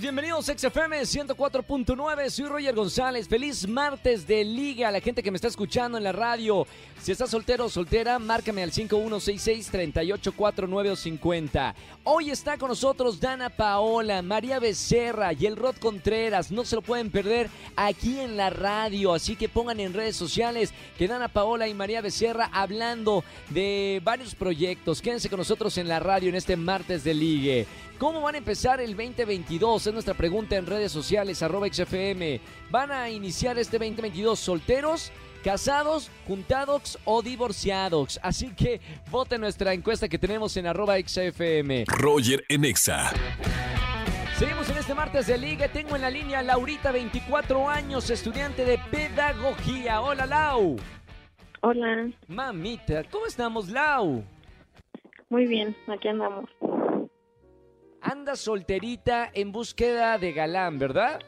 bienvenidos a XFM 104.9, soy Roger González, feliz martes de liga a la gente que me está escuchando en la radio. Si estás soltero o soltera, márcame al 5166-3849 o 50. Hoy está con nosotros Dana Paola, María Becerra y el Rod Contreras, no se lo pueden perder aquí en la radio, así que pongan en redes sociales que Dana Paola y María Becerra hablando de varios proyectos. Quédense con nosotros en la radio en este martes de ligue. ¿Cómo van a empezar el 2022? Es nuestra pregunta en redes sociales, arroba XFM. ¿Van a iniciar este 2022 solteros? casados, juntados o divorciados. Así que voten nuestra encuesta que tenemos en arroba XFM. Roger en Exa. Seguimos en este martes de liga. Tengo en la línea a Laurita, 24 años, estudiante de pedagogía. Hola, Lau. Hola, Mamita, ¿cómo estamos, Lau? muy bien, aquí andamos. Anda solterita en búsqueda de galán, ¿verdad?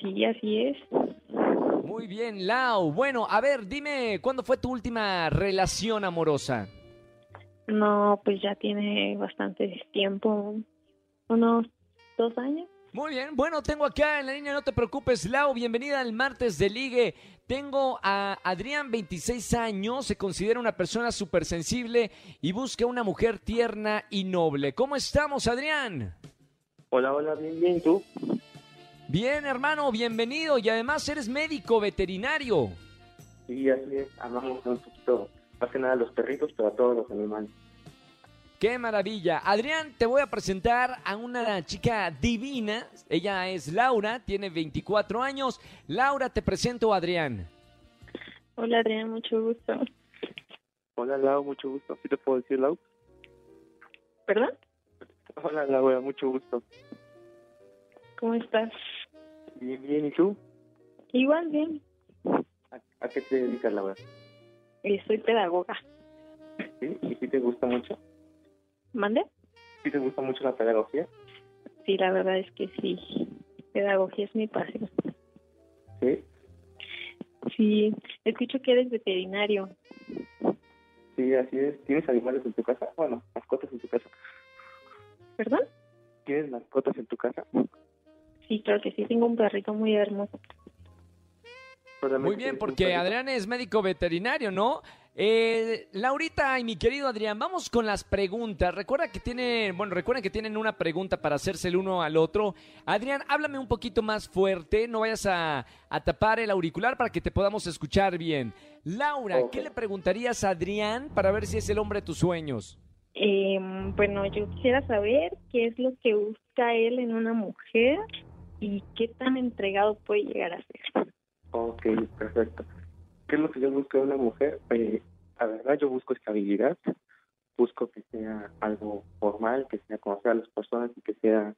Sí, así es. Muy bien, Lau. Bueno, a ver, dime, ¿cuándo fue tu última relación amorosa? No, pues ya tiene bastante tiempo, unos dos años. Muy bien, bueno, tengo acá en la línea, no te preocupes, Lau, bienvenida al martes de ligue. Tengo a Adrián, 26 años, se considera una persona súper sensible y busca una mujer tierna y noble. ¿Cómo estamos, Adrián? Hola, hola, bien, bien, ¿tú? Bien, hermano, bienvenido y además eres médico veterinario. Sí, así es, amamos un poquito, más que nada a los perritos, pero a todos los animales. ¡Qué maravilla! Adrián, te voy a presentar a una chica divina. Ella es Laura, tiene 24 años. Laura, te presento a Adrián. Hola, Adrián, mucho gusto. Hola, Lau, mucho gusto. ¿Sí te puedo decir, Lau? ¿Perdón? Hola, Laura, mucho gusto. ¿Cómo estás? Bien, bien, ¿y tú? Igual, bien. ¿A, a qué te dedicas, Laura? Eh, soy pedagoga. ¿Sí? ¿Y si te gusta mucho? ¿Mande? ¿Sí te gusta mucho la pedagogía? Sí, la verdad es que sí. Pedagogía es mi pasión. Sí. Sí, escucho que eres veterinario. Sí, así es. ¿Tienes animales en tu casa? Bueno, mascotas en tu casa. ¿Perdón? ¿Tienes mascotas en tu casa? Sí, claro que sí. Tengo un perrito muy hermoso. Muy bien, porque. Adrián es médico veterinario, ¿no? Eh, Laurita y mi querido Adrián, vamos con las preguntas. Recuerda que tienen, bueno, recuerden que tienen una pregunta para hacerse el uno al otro. Adrián, háblame un poquito más fuerte, no vayas a, a tapar el auricular para que te podamos escuchar bien. Laura. ¿qué le preguntarías a Adrián para ver si es el hombre de tus sueños? Eh, bueno, yo quisiera saber qué es lo que busca él en una mujer y qué tan entregado puede llegar a ser. Ok, perfecto. ¿Qué es lo que yo busco en una mujer? Eh, la verdad, yo busco estabilidad, busco que sea algo formal, que sea conocer a las personas y que sea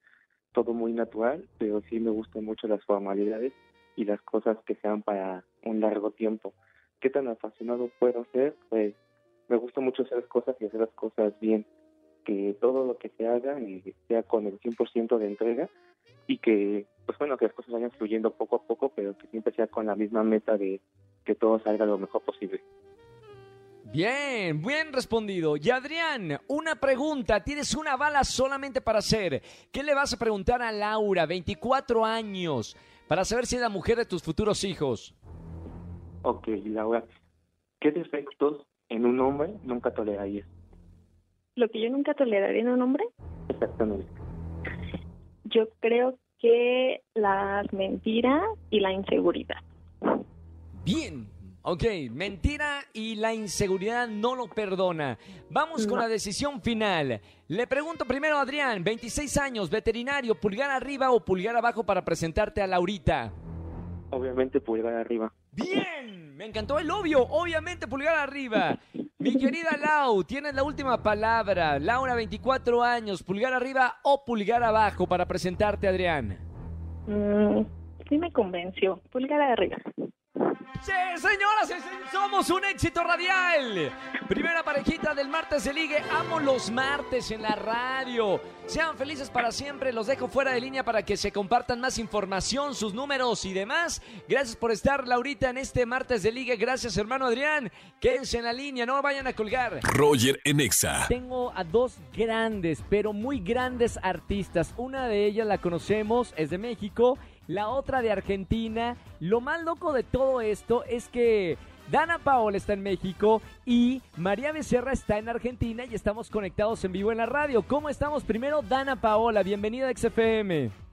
todo muy natural, pero sí me gustan mucho las formalidades y las cosas que sean para un largo tiempo. ¿Qué tan apasionado puedo ser? Pues me gusta mucho hacer las cosas y hacer las cosas bien, que todo lo que se haga eh, sea con el 100% de entrega y que, pues bueno, que las cosas vayan fluyendo poco a poco, pero que siempre sea con la misma meta de que todo salga lo mejor posible. Bien, bien respondido. Y Adrián, una pregunta. Tienes una bala solamente para hacer. ¿Qué le vas a preguntar a Laura, 24 años, para saber si es la mujer de tus futuros hijos? Ok, Laura, ¿qué defectos en un hombre nunca tolerarías? Lo que yo nunca toleraría en un hombre, Exactamente. yo creo que las mentiras y la inseguridad. Bien. Ok, mentira y la inseguridad no lo perdona. Vamos con la decisión final. Le pregunto primero a Adrián, 26 años, veterinario, pulgar arriba o pulgar abajo para presentarte a Laurita. Obviamente pulgar arriba. Bien, me encantó el obvio, obviamente pulgar arriba. Mi querida Lau, tienes la última palabra. Laura, 24 años, pulgar arriba o pulgar abajo para presentarte a Adrián. Mm, sí me convenció. Pulgar arriba. Sí, señoras somos un éxito radial. Primera parejita del martes de ligue. Amo los martes en la radio. Sean felices para siempre. Los dejo fuera de línea para que se compartan más información, sus números y demás. Gracias por estar, Laurita, en este martes de ligue. Gracias, hermano Adrián. Quédense en la línea, no vayan a colgar. Roger en Exa. Tengo a dos grandes, pero muy grandes artistas. Una de ellas la conocemos, es de México la otra de Argentina. Lo más loco de todo esto es que Dana Paola está en México y María Becerra está en Argentina y estamos conectados en vivo en la radio. ¿Cómo estamos? Primero, Dana Paola, bienvenida a XFM.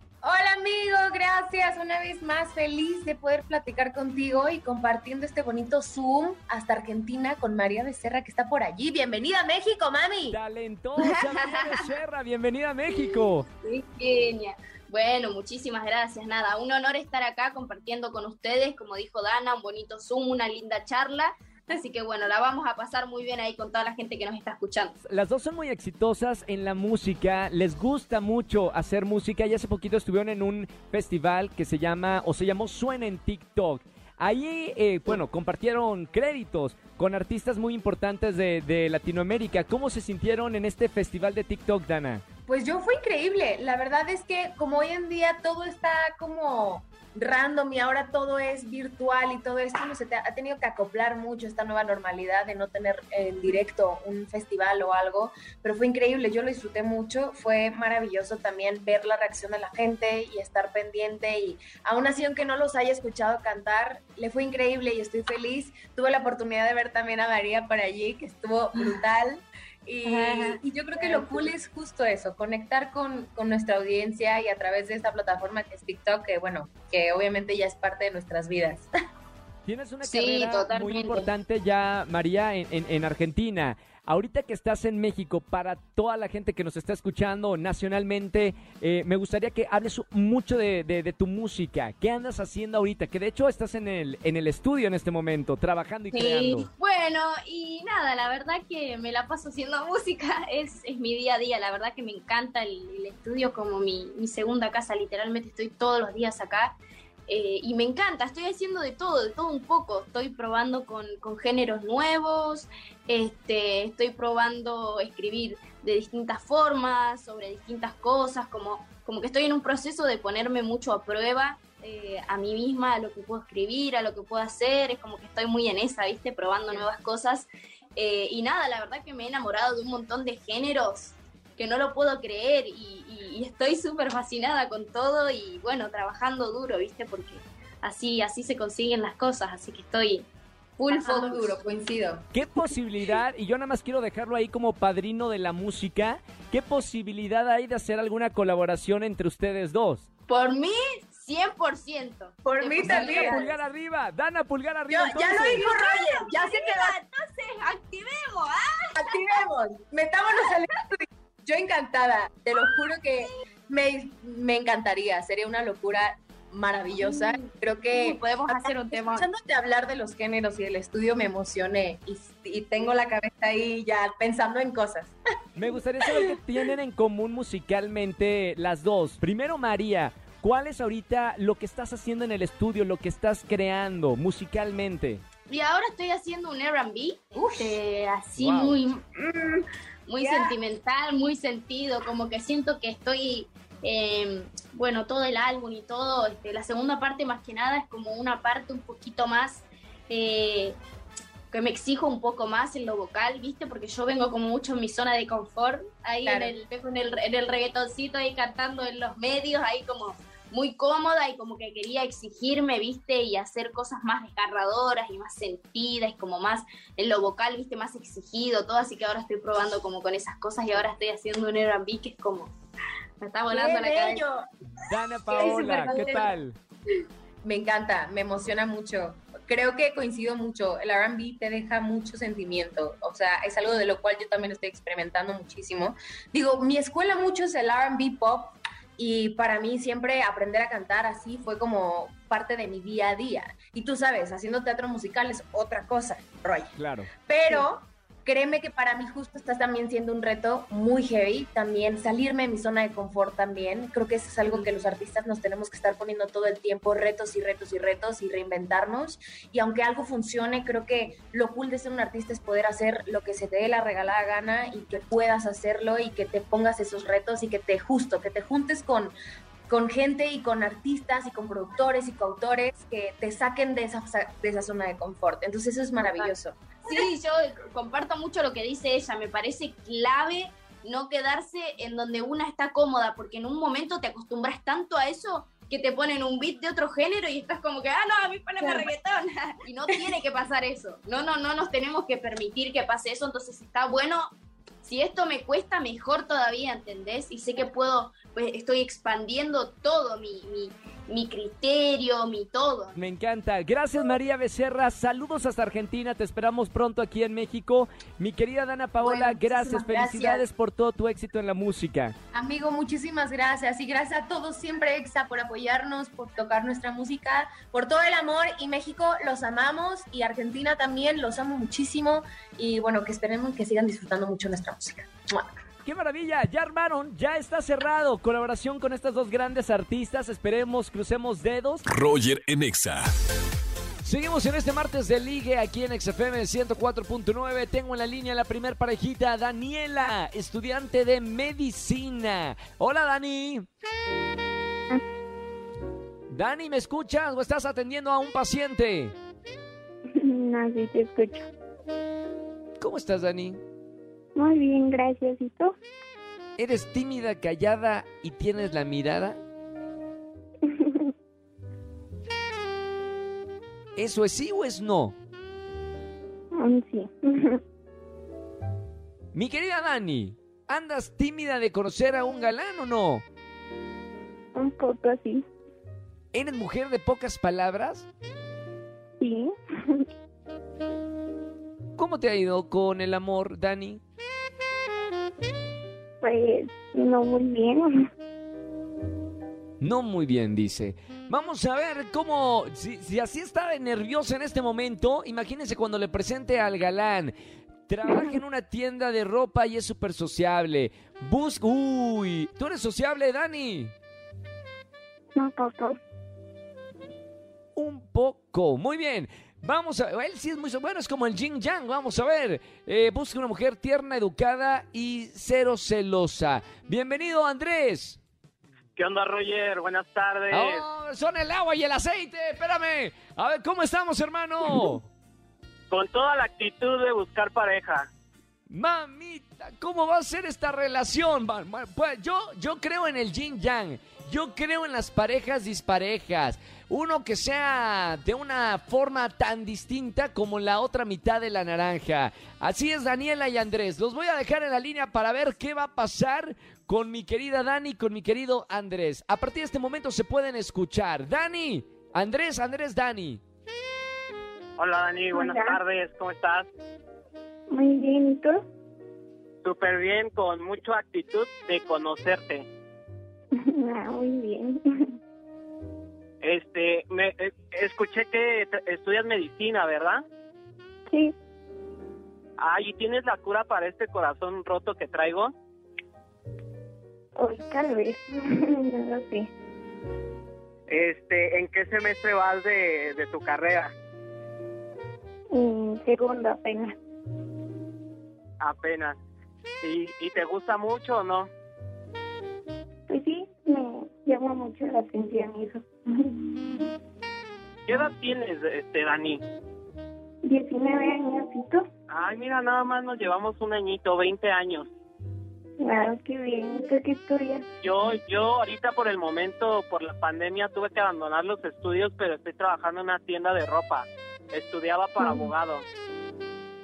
Hola amigo, gracias. Una vez más feliz de poder platicar contigo y compartiendo este bonito Zoom hasta Argentina con María Becerra que está por allí. Bienvenida a México, mami. Talentosa María Becerra, bienvenida a México. Sí, genia. Bueno, muchísimas gracias. Nada, un honor estar acá compartiendo con ustedes, como dijo Dana, un bonito Zoom, una linda charla. Así que bueno, la vamos a pasar muy bien ahí con toda la gente que nos está escuchando. Las dos son muy exitosas en la música, les gusta mucho hacer música y hace poquito estuvieron en un festival que se llama o se llamó Suena en TikTok. Ahí, eh, bueno, compartieron créditos con artistas muy importantes de, de Latinoamérica. ¿Cómo se sintieron en este festival de TikTok, Dana? Pues yo fue increíble. La verdad es que como hoy en día todo está como random y ahora todo es virtual y todo esto, no se te ha tenido que acoplar mucho esta nueva normalidad de no tener en directo un festival o algo, pero fue increíble, yo lo disfruté mucho, fue maravilloso también ver la reacción de la gente y estar pendiente y aún así aunque no los haya escuchado cantar, le fue increíble y estoy feliz. Tuve la oportunidad de ver también a María por allí, que estuvo brutal. Y, yo creo que lo cool es justo eso, conectar con, nuestra audiencia y a través de esta plataforma que es TikTok, que bueno, que obviamente ya es parte de nuestras vidas. Tienes una carrera muy importante ya, María, en, en Argentina. Ahorita que estás en México, para toda la gente que nos está escuchando nacionalmente, eh, me gustaría que hables mucho de, tu música. ¿Qué andas haciendo ahorita? Que de hecho estás en el, en el estudio en este momento, trabajando y sí. creando. Bueno, y nada, la verdad que me la paso haciendo música, es, es mi día a día. La verdad que me encanta el, el estudio como mi, mi segunda casa, literalmente estoy todos los días acá. Eh, y me encanta, estoy haciendo de todo, de todo un poco, estoy probando con, con géneros nuevos, este, estoy probando escribir de distintas formas, sobre distintas cosas, como, como que estoy en un proceso de ponerme mucho a prueba eh, a mí misma, a lo que puedo escribir, a lo que puedo hacer, es como que estoy muy en esa, ¿viste? Probando nuevas cosas. Eh, y nada, la verdad que me he enamorado de un montón de géneros que no lo puedo creer y, estoy súper fascinada con todo y bueno, trabajando duro, ¿viste? Porque así, así se consiguen las cosas, así que estoy full duro, coincido. ¿Qué posibilidad, y yo nada más quiero dejarlo ahí como padrino de la música, qué posibilidad hay de hacer alguna colaboración entre ustedes dos? Por mí, 100%. Por mí también. Dana pulgar arriba, Dana pulgar arriba. ya lo dijo Roger, ya sé que va. Entonces, activemos, ¿ah? Activemos, metámonos al estudio. Yo encantada, te lo juro que me, me encantaría, sería una locura maravillosa. Creo que podemos hacer un tema. Escuchándote hablar de los géneros y del estudio me emocioné y, y, tengo la cabeza ahí ya pensando en cosas. Me gustaría saber qué tienen en común musicalmente las dos. Primero, María, ¿cuál es ahorita lo que estás haciendo en el estudio, lo que estás creando musicalmente? Y ahora estoy haciendo un R&B, este, así muy... Mm, muy sentimental, muy sentido, como que siento que estoy, em, bueno, todo el álbum y todo, este, la segunda parte más que nada es como una parte un poquito más, eh, que me exijo un poco más en lo vocal, ¿viste? Porque yo vengo como mucho en mi zona de confort, ahí en, el, en, el, en el reggaetoncito, ahí cantando en los medios, ahí como muy cómoda y como que quería exigirme, viste, y hacer cosas más desgarradoras y más sentidas y como más en lo vocal, viste, más exigido, todo, así que ahora estoy probando como con esas cosas y ahora estoy haciendo un R&B que es como, me está volando la cabeza. Dana Paola, ¿qué tal? Me encanta, me emociona mucho. Creo que coincido mucho. El RB te deja mucho sentimiento. O sea, es algo de lo cual yo también estoy experimentando muchísimo. Digo, mi escuela mucho es el RB pop, y para mí siempre aprender a cantar así fue como parte de mi día a día. Y tú sabes, haciendo teatro musical es otra cosa, Roy. Claro. Pero créeme que para mí justo está también siendo un reto muy heavy, también salirme de mi zona de confort también. Creo que eso es algo que los artistas nos tenemos que estar poniendo todo el tiempo, retos y retos y retos y reinventarnos. Y aunque algo funcione, creo que lo cool de ser un artista es poder hacer lo que se te dé la regalada gana y que puedas hacerlo y que te pongas esos retos y que te justo, que te juntes con con gente y con artistas y con productores y coautores que te saquen de esa, de esa zona de confort. Entonces eso es maravilloso. Sí, yo comparto mucho lo que dice ella, me parece clave no quedarse en donde una está cómoda, porque en un momento te acostumbras tanto a eso que te ponen un beat de otro género y estás como que, ah, no, a mí poneme reggaetón. y no tiene que pasar eso. No, no, no nos tenemos que permitir que pase eso, entonces está bueno si esto me cuesta, mejor todavía, ¿entendés? Y sé que puedo, pues estoy expandiendo todo mi, mi, mi criterio, mi todo. Me encanta. Gracias María Becerra. Saludos hasta Argentina. Te esperamos pronto aquí en México. Mi querida Dana Paola, gracias. Felicidades por todo tu éxito en la música. Amigo, muchísimas gracias. Y gracias a todos siempre, Exa, por apoyarnos, por tocar nuestra música, por todo el amor. Y México los amamos y Argentina también los amo muchísimo. Y bueno, que esperemos que sigan disfrutando mucho nuestra música. ¡Qué maravilla! Ya armaron, ya está cerrado. Colaboración con estas dos grandes artistas. Esperemos, crucemos dedos. Roger Enexa. Seguimos en este martes de ligue aquí en XFM 104.9. Tengo en la línea la primer parejita, Daniela, estudiante de medicina. Hola, Dani. Dani, ¿me escuchas o estás atendiendo a un paciente? No, sí te escucho. ¿Cómo estás, Dani? Muy bien, gracias. ¿Y tú? ¿Eres tímida, callada y tienes la mirada? ¿Eso es sí o es no? Mm, sí. Mi querida Dani, ¿andas tímida de conocer a un galán o no? Un poco así. ¿Eres mujer de pocas palabras? Sí. ¿Cómo te ha ido con el amor, Dani? Pues no muy bien. No muy bien, dice. Vamos a ver cómo, si, así está nerviosa en este momento, imagínense cuando le presente al galán. Trabaja en una tienda de ropa y es súper sociable. Busca... Uy, ¿tú eres sociable, Dani? Un poco. Un poco. Muy bien. Vamos a él sí es muy bueno, es como el Jin Yang, vamos a ver. Eh, busca una mujer tierna, educada y cero celosa. Bienvenido, Andrés. ¿Qué onda, Roger? Buenas tardes. Oh, son el agua y el aceite, espérame. A ver, ¿cómo estamos, hermano? Con toda la actitud de buscar pareja. Mamita, ¿cómo va a ser esta relación? Pues yo, yo creo en el Jin Yang. Yo creo en las parejas disparejas. Uno que sea de una forma tan distinta como la otra mitad de la naranja. Así es, Daniela y Andrés. Los voy a dejar en la línea para ver qué va a pasar con mi querida Dani y con mi querido Andrés. A partir de este momento se pueden escuchar. Dani, Andrés, Andrés, Dani. Hola Dani, buenas tardes, ¿cómo estás? Muy bien, ¿y tú? Súper bien, con mucha actitud de conocerte. Ah, muy bien. Este, me eh, escuché que estudias medicina, ¿verdad? Sí. Ah, ¿y tienes la cura para este corazón roto que traigo? Hoy tal vez, no lo sé. Este, ¿en qué semestre vas de, de tu carrera? En segundo apenas. Apenas. ¿Y, ¿Y te gusta mucho o no? Pues sí, me llama mucho la atención eso. ¿Qué edad tienes, este, Dani? 19 años. Ay, mira, nada más nos llevamos un añito, 20 años. Claro, qué bien. ¿Tú qué estudias? Yo, yo ahorita por el momento, por la pandemia, tuve que abandonar los estudios, pero estoy trabajando en una tienda de ropa. Estudiaba para abogado.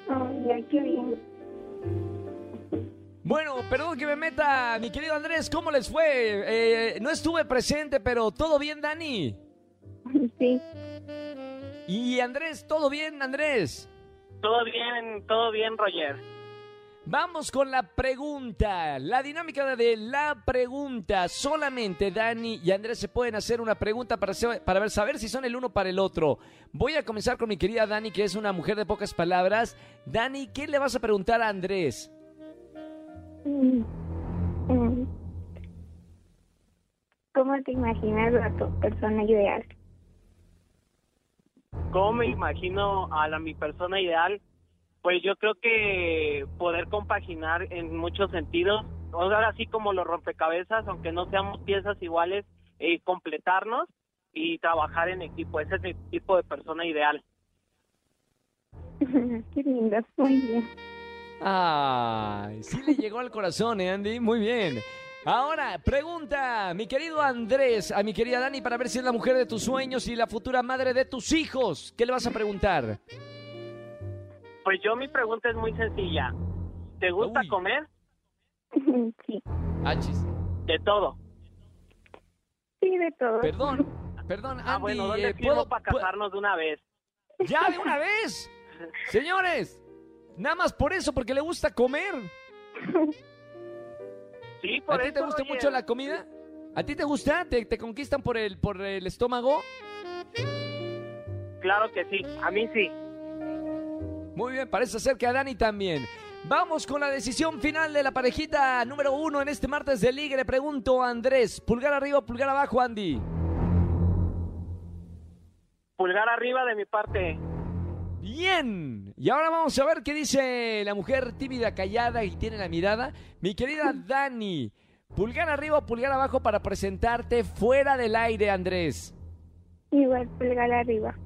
Ay, qué bien. Bueno, perdón que me meta, mi querido Andrés, ¿cómo les fue? Eh, no estuve presente, pero ¿todo bien, Dani? Sí. ¿Y Andrés, todo bien, Andrés? Todo bien, todo bien, Roger. Vamos con la pregunta. La dinámica de la pregunta. Solamente Dani y Andrés se pueden hacer una pregunta para, se- para ver, saber si son el uno para el otro. Voy a comenzar con mi querida Dani, que es una mujer de pocas palabras. Dani, ¿qué le vas a preguntar a Andrés? Mm, mm. ¿Cómo te imaginas a tu persona ideal? ¿Cómo me imagino a la mi persona ideal? Pues yo creo que poder compaginar en muchos sentidos, o sea, así como los rompecabezas, aunque no seamos piezas iguales, eh, completarnos y trabajar en equipo. Ese es mi tipo de persona ideal. Qué lindo, muy bien. Ay, sí le llegó al corazón, ¿eh, Andy? Muy bien. Ahora, pregunta, mi querido Andrés, a mi querida Dani, para ver si es la mujer de tus sueños y la futura madre de tus hijos. ¿Qué le vas a preguntar? Pues yo mi pregunta es muy sencilla. ¿Te gusta Uy. comer? Sí, Achis. De todo. sí, de todo. Perdón, perdón, Andy. Ah, bueno, ¿dónde eh, firmo ¿puedo- para casarnos de una vez? ¡Ya, de una vez! Señores, nada más por eso, porque le gusta comer. Sí, por ¿A ti te gusta mucho la comida? ¿A ti te gusta? ¿Te, te conquistan por el, por el estómago? Claro que sí, a mí sí. Muy bien, parece ser que a Dani también. Vamos con la decisión final de la parejita número uno en este martes de Liga. Le pregunto a Andrés, pulgar arriba pulgar abajo, Andy. Pulgar arriba de mi parte. Bien. Y ahora vamos a ver qué dice la mujer tímida, callada y tiene la mirada. Mi querida Dani, pulgar arriba o pulgar abajo para presentarte fuera del aire, Andrés. Igual pulgar arriba.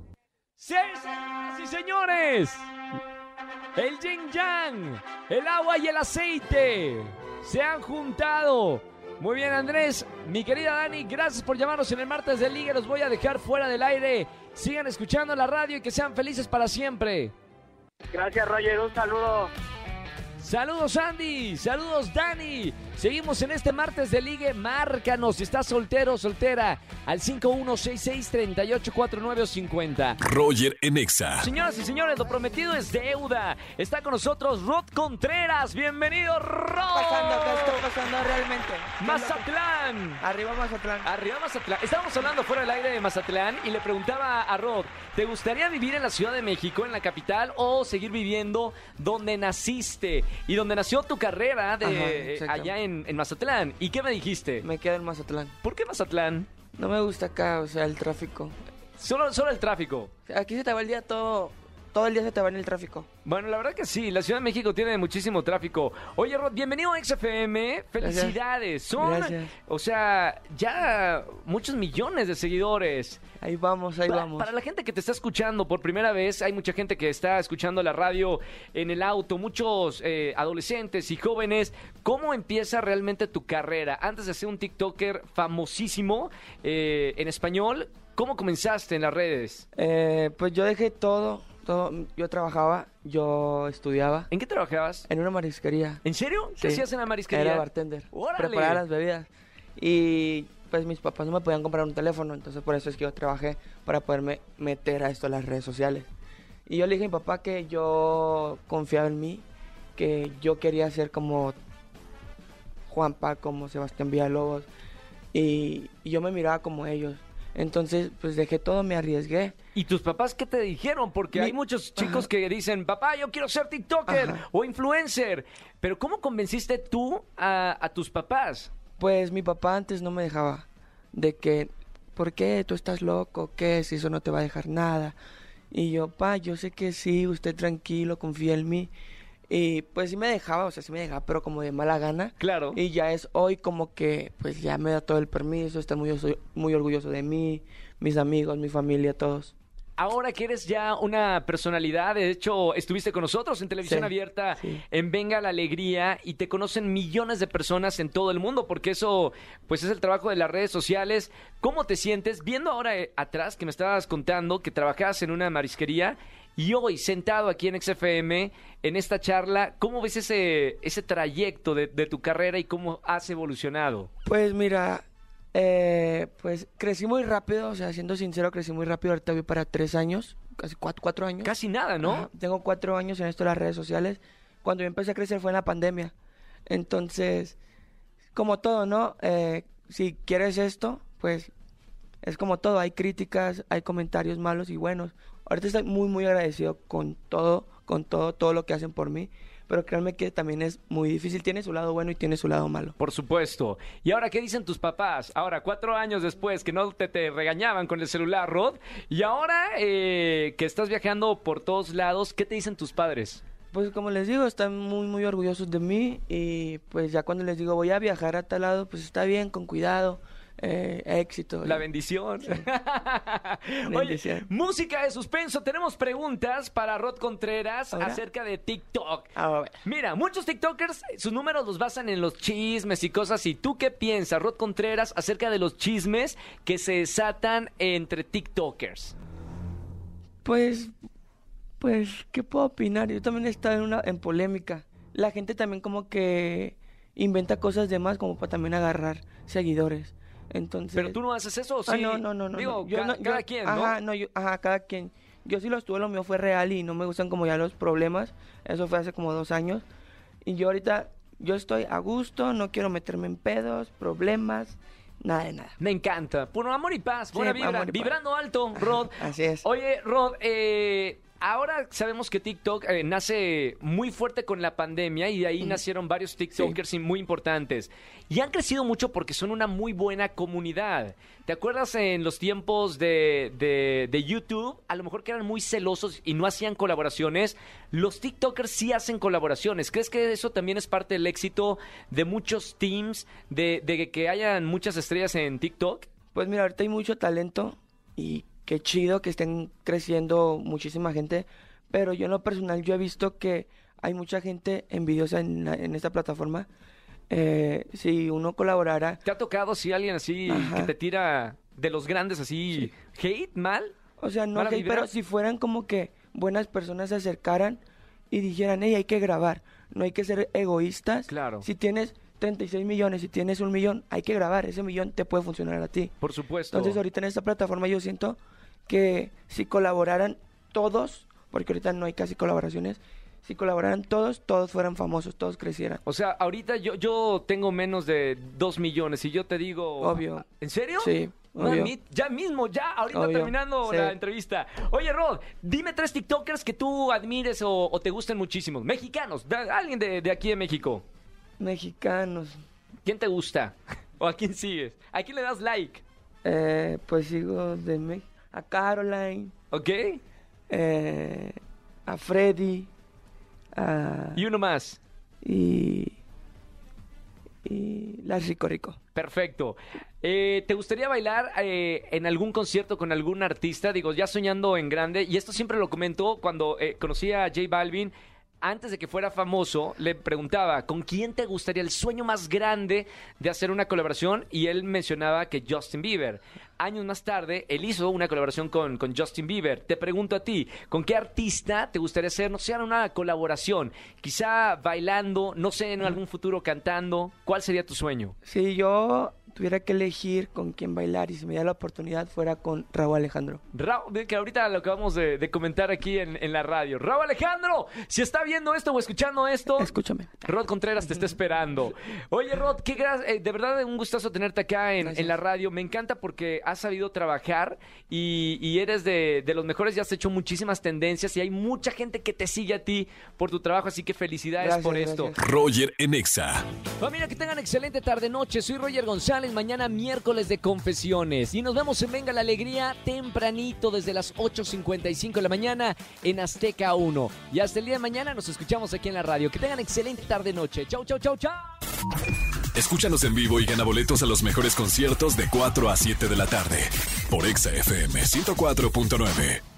¡Sí, señoras y señores! El yin yang, el agua y el aceite se han juntado. Muy bien, Andrés. Mi querida Dani, gracias por llamarnos en el martes de Liga. Los voy a dejar fuera del aire. Sigan escuchando la radio y que sean felices para siempre. Gracias, Roger. Un saludo. Saludos Andy, saludos Dani. Seguimos en este martes de ligue. Márcanos si estás soltero o soltera al 5166-384950. Roger en Exa. Señoras y señores, lo prometido es deuda. Está con nosotros Rod Contreras. Bienvenido, Rod. pasando? ¿Qué está pasando realmente? Mazatlán. Arriba Mazatlán. Arriba Mazatlán. Estábamos hablando fuera del aire de Mazatlán y le preguntaba a Rod, ¿te gustaría vivir en la Ciudad de México, en la capital, o seguir viviendo donde naciste y donde nació tu carrera de Ajá, allá en, en Mazatlán? ¿Y qué me dijiste? Me quedo en Mazatlán. ¿Por qué Mazatlán? No me gusta acá, o sea, el tráfico. Solo, solo el tráfico. Aquí se te va el día todo, todo el día se te va en el tráfico. Bueno, la verdad que sí, la Ciudad de México tiene muchísimo tráfico. Oye, Rod, bienvenido a XFM. Felicidades. Son, Gracias. o sea, ya muchos millones de seguidores. Ahí vamos, ahí vamos. Para la gente que te está escuchando por primera vez, hay mucha gente que está escuchando la radio en el auto, muchos eh, adolescentes y jóvenes. ¿Cómo empieza realmente tu carrera? Antes de ser un TikToker famosísimo eh, en español, ¿cómo comenzaste en las redes? Eh, pues yo dejé todo, todo. Yo trabajaba, yo estudiaba ¿En qué trabajabas? en una marisquería. ¿En serio? ¿Qué Sí. hacías en la marisquería? Era bartender. ¡Órale! Preparaba las bebidas. Y pues mis papás no me podían comprar un teléfono, entonces por eso es que yo trabajé para poderme meter a esto las redes sociales. Y yo le dije a mi papá que yo confiaba en mí, que yo quería ser como Juanpa, como Sebastián Villalobos, y, y yo me miraba como ellos. Entonces, pues dejé todo, me arriesgué. ¿Y tus papás qué te dijeron? Porque Mi- hay muchos chicos que dicen, papá, yo quiero ser TikToker Ajá. o influencer. Pero ¿cómo convenciste tú a, a tus papás? Pues mi papá antes no me dejaba de que, ¿por qué? ¿Tú estás loco? ¿Qué? Si eso no te va a dejar nada. Y yo, pa, yo sé que sí, usted tranquilo, confía en mí. Y pues sí me dejaba, o sea, sí me dejaba, pero como de mala gana. Claro. Y ya es hoy como que, pues ya me da todo el permiso, está muy, muy orgulloso de mí, mis amigos, mi familia, todos. Ahora que eres ya una personalidad, de hecho, estuviste con nosotros en televisión Sí, abierta sí. en Venga la Alegría y te conocen millones de personas en todo el mundo, porque eso, pues es el trabajo de las redes sociales. ¿Cómo te sientes viendo ahora eh, atrás que me estabas contando que trabajabas en una marisquería y hoy sentado aquí en XFM en esta charla, cómo ves ese, ese trayecto de, de tu carrera y cómo has evolucionado? Pues mira, eh, pues crecí muy rápido, o sea, siendo sincero, crecí muy rápido. Ahorita voy para tres años, casi cuatro, cuatro años. Casi nada, ¿no? Ajá, Tengo cuatro años en esto de las redes sociales, cuando yo empecé a crecer fue en la pandemia. Entonces, como todo, ¿no? Eh, si quieres esto, pues es como todo, hay críticas, hay comentarios malos y buenos. Ahorita estoy muy, muy agradecido con todo, con todo, todo lo que hacen por mí. Pero créanme que también es muy difícil. Tiene su lado bueno y tiene su lado malo. Por supuesto. ¿Y ahora qué dicen tus papás? Ahora, cuatro años después que no te, te regañaban con el celular, Rod. Y ahora eh, que estás viajando por todos lados, ¿qué te dicen tus padres? Pues como les digo, están muy, muy orgullosos de mí. Y pues ya cuando les digo voy a viajar a tal lado, pues está bien, con cuidado. Eh, éxito. La bendición. Oye, Bendición. música de suspenso. Tenemos preguntas para Rod Contreras ¿Ahora? acerca de TikTok. Ah. Mira, muchos TikTokers, sus números los basan en los chismes y cosas. ¿Y tú qué piensas, Rod Contreras, acerca de los chismes que se desatan entre TikTokers? Pues, pues, ¿qué puedo opinar? Yo también he estado en una en polémica. La gente también como que inventa cosas de más como para también agarrar seguidores. Entonces, ¿Pero tú no haces eso o sí? Ah, no, no, no, no. Digo. Yo ca- no- yo- cada quien, ¿no? Ajá, no, yo- ajá, cada quien. Yo sí lo estuve, lo mío fue real y no me gustan como ya los problemas. Eso fue hace como dos años. Y yo ahorita, yo estoy a gusto, no quiero meterme en pedos, problemas, nada de nada. Me encanta. Puro amor y paz. Sí, Buena vibra. amor y paz. Vibrando alto, Rod. Así es. Oye, Rod, eh, ahora sabemos que TikTok eh, nace muy fuerte con la pandemia y de ahí nacieron varios TikTokers muy importantes. Y han crecido mucho porque son una muy buena comunidad. ¿Te acuerdas en los tiempos de, de- de YouTube? A lo mejor que eran muy celosos y no hacían colaboraciones. Los TikTokers sí hacen colaboraciones. ¿Crees que eso también es parte del éxito de muchos teams, de, de que hayan muchas estrellas en TikTok? Pues mira, ahorita hay mucho talento y qué chido que estén creciendo muchísima gente, pero yo en lo personal yo he visto que hay mucha gente envidiosa en, en esta plataforma. Eh, si uno colaborara, ¿Te ha tocado si alguien así Ajá. que te tira de los grandes así hate mal? o sea, no ¿Mala hate, pero si fueran como que buenas personas se acercaran y dijeran, hey, hay que grabar, no hay que ser egoístas. Claro. Si tienes 36 millones, si tienes un millón, hay que grabar, ese millón te puede funcionar a ti. Por supuesto. Entonces ahorita en esta plataforma yo siento que si colaboraran todos, porque ahorita no hay casi colaboraciones, si colaboraran todos, todos fueran famosos, todos crecieran. O sea, ahorita yo, yo tengo menos de dos millones y yo te digo... Obvio. ¿En serio? Sí, obvio. Mami, ya mismo, ya, ahorita Obvio, terminando sí. la entrevista. Oye, Rod, dime tres TikTokers que tú admires o, o te gusten muchísimo. Mexicanos, alguien de, de aquí de México. Mexicanos, ¿Quién te gusta? ¿O a quién sigues? ¿A quién le das like? eh, pues sigo de México, a Caroline, ¿Ok? eh, a Freddy, a, Y uno más. y, y la Rico Rico. Perfecto. Eh, ¿Te gustaría bailar eh, en algún concierto con algún artista? Digo, ya soñando en grande, y esto siempre lo comentó cuando eh, conocí a J Balvin. Antes de que fuera famoso, le preguntaba, ¿con quién te gustaría el sueño más grande de hacer una colaboración? Y él mencionaba que Justin Bieber. Años más tarde, él hizo una colaboración con, con Justin Bieber. Te pregunto a ti, ¿con qué artista te gustaría hacer, no sé, una colaboración? Quizá bailando, no sé, en algún futuro cantando. ¿Cuál sería tu sueño? Si yo tuviera que elegir con quién bailar y si me diera la oportunidad fuera con Raúl Alejandro. Raúl, que ahorita lo acabamos de, de comentar aquí en, en la radio. Raúl Alejandro, si está viendo esto o escuchando esto, Escúchame. Rod Contreras te está esperando. Oye, Rod, qué gra- eh, de verdad un gustazo tenerte acá en, en la radio. Me encanta porque has sabido trabajar y, y eres de, de los mejores. Ya has hecho muchísimas tendencias y hay mucha gente que te sigue a ti por tu trabajo. Así que felicidades Gracias, por esto. gracias. Roger en Exa. Familia, que tengan excelente tarde-noche. Soy Roger González. Mañana miércoles de confesiones. Y nos vemos en Venga la Alegría tempranito desde las 8.55 de la mañana en Azteca 1. Y hasta el día de mañana nos escuchamos aquí en la radio. Que tengan excelente tarde-noche. Chau, chau, chau, chau. Escúchanos en vivo y gana boletos a los mejores conciertos de 4 a 7 de la tarde por Exa FM 104.9.